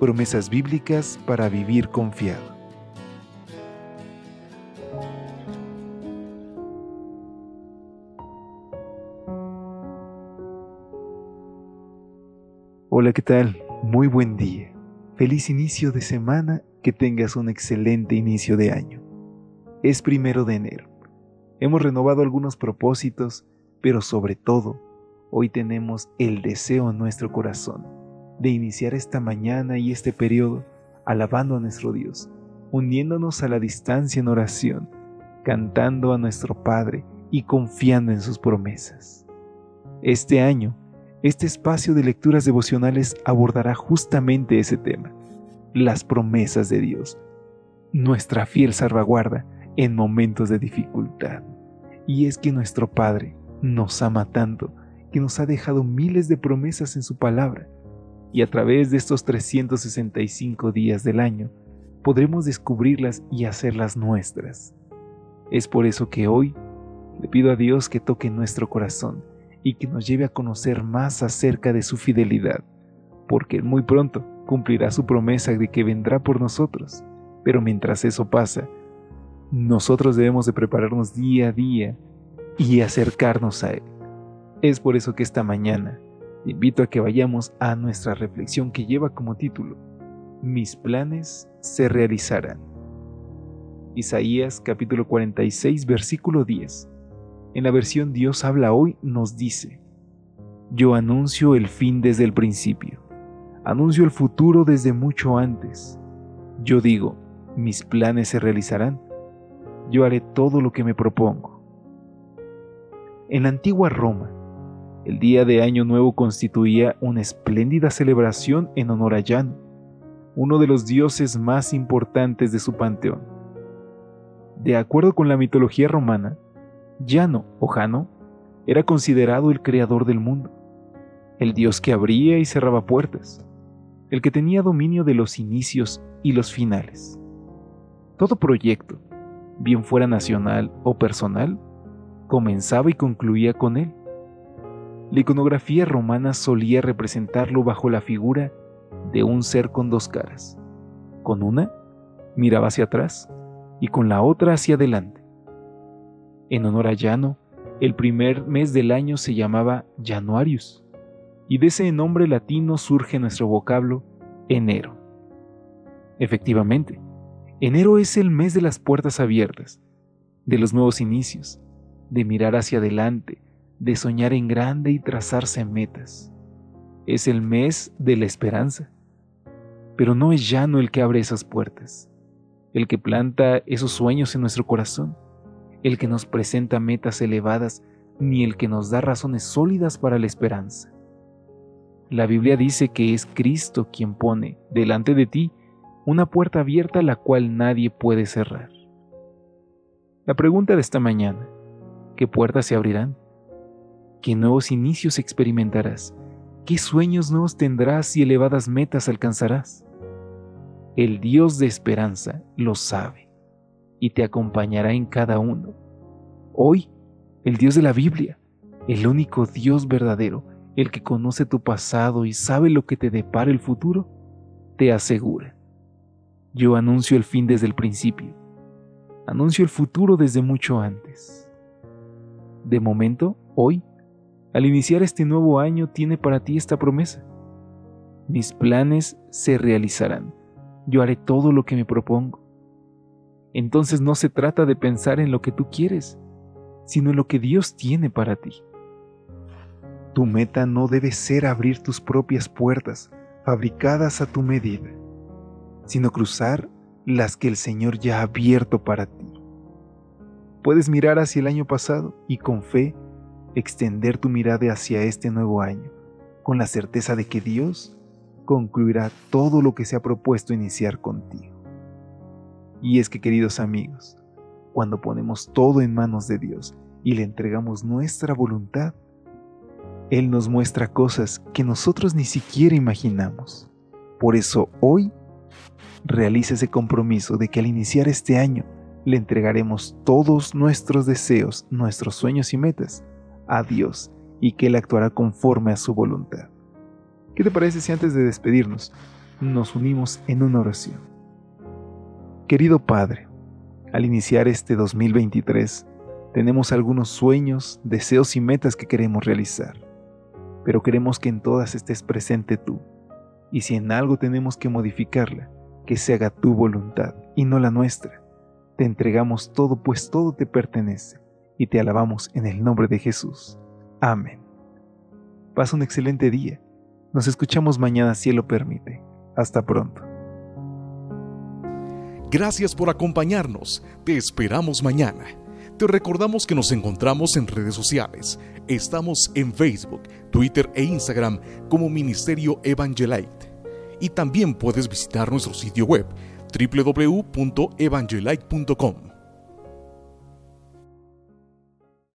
Promesas bíblicas para vivir confiado. Hola, ¿qué tal? Muy buen día. Feliz inicio de semana, que tengas un excelente inicio de año. Es primero de enero. Hemos renovado algunos propósitos, pero sobre todo, hoy tenemos el deseo en nuestro corazón de iniciar esta mañana y este periodo alabando a nuestro Dios, uniéndonos a la distancia en oración, cantando a nuestro Padre y confiando en sus promesas. Este año, este espacio de lecturas devocionales abordará justamente ese tema, las promesas de Dios, nuestra fiel salvaguarda en momentos de dificultad. Y es que nuestro Padre nos ama tanto que nos ha dejado miles de promesas en su palabra, y a través de estos 365 días del año podremos descubrirlas y hacerlas nuestras. Es por eso que hoy le pido a Dios que toque nuestro corazón y que nos lleve a conocer más acerca de su fidelidad, porque muy pronto cumplirá su promesa de que vendrá por nosotros. Pero mientras eso pasa, nosotros debemos de prepararnos día a día y acercarnos a Él. Es por eso que esta mañana invito a que vayamos a nuestra reflexión que lleva como título, Mis planes se realizarán. Isaías capítulo 46 versículo 10 en la versión Dios habla hoy nos dice, yo anuncio el fin desde el principio, anuncio el futuro desde mucho antes. Yo digo, mis planes se realizarán, yo haré todo lo que me propongo. En la antigua Roma, el día de Año Nuevo constituía una espléndida celebración en honor a Jan, uno de los dioses más importantes de su panteón. De acuerdo con la mitología romana, Llano o Jano era considerado el creador del mundo, el dios que abría y cerraba puertas, el que tenía dominio de los inicios y los finales. Todo proyecto, bien fuera nacional o personal, comenzaba y concluía con él. La iconografía romana solía representarlo bajo la figura de un ser con dos caras. Con una, miraba hacia atrás y con la otra hacia adelante. En honor a Llano, el primer mes del año se llamaba Januarius, y de ese nombre latino surge nuestro vocablo enero. Efectivamente, enero es el mes de las puertas abiertas, de los nuevos inicios, de mirar hacia adelante, de soñar en grande y trazarse metas. Es el mes de la esperanza. Pero no es Llano el que abre esas puertas, el que planta esos sueños en nuestro corazón el que nos presenta metas elevadas, ni el que nos da razones sólidas para la esperanza. La Biblia dice que es Cristo quien pone delante de ti una puerta abierta la cual nadie puede cerrar. La pregunta de esta mañana, ¿qué puertas se abrirán? ¿Qué nuevos inicios experimentarás? ¿Qué sueños nuevos tendrás y elevadas metas alcanzarás? El Dios de esperanza lo sabe y te acompañará en cada uno. Hoy, el Dios de la Biblia, el único Dios verdadero, el que conoce tu pasado y sabe lo que te depara el futuro, te asegura. Yo anuncio el fin desde el principio. Anuncio el futuro desde mucho antes. De momento, hoy, al iniciar este nuevo año, tiene para ti esta promesa. Mis planes se realizarán. Yo haré todo lo que me propongo entonces no se trata de pensar en lo que tú quieres, sino en lo que Dios tiene para ti. Tu meta no debe ser abrir tus propias puertas, fabricadas a tu medida, sino cruzar las que el Señor ya ha abierto para ti. Puedes mirar hacia el año pasado y con fe extender tu mirada hacia este nuevo año, con la certeza de que Dios concluirá todo lo que se ha propuesto iniciar contigo. Y es que, queridos amigos, cuando ponemos todo en manos de Dios y le entregamos nuestra voluntad, Él nos muestra cosas que nosotros ni siquiera imaginamos. Por eso hoy realiza ese compromiso de que al iniciar este año le entregaremos todos nuestros deseos, nuestros sueños y metas a Dios y que Él actuará conforme a su voluntad. ¿Qué te parece si antes de despedirnos nos unimos en una oración? Querido Padre, al iniciar este 2023, tenemos algunos sueños, deseos y metas que queremos realizar, pero queremos que en todas estés presente tú, y si en algo tenemos que modificarla, que se haga tu voluntad y no la nuestra. Te entregamos todo, pues todo te pertenece, y te alabamos en el nombre de Jesús. Amén. Pasa un excelente día. Nos escuchamos mañana si lo permite. Hasta pronto. Gracias por acompañarnos. Te esperamos mañana. Te recordamos que nos encontramos en redes sociales. Estamos en Facebook, Twitter e Instagram como Ministerio Evangelite. Y también puedes visitar nuestro sitio web www.evangelite.com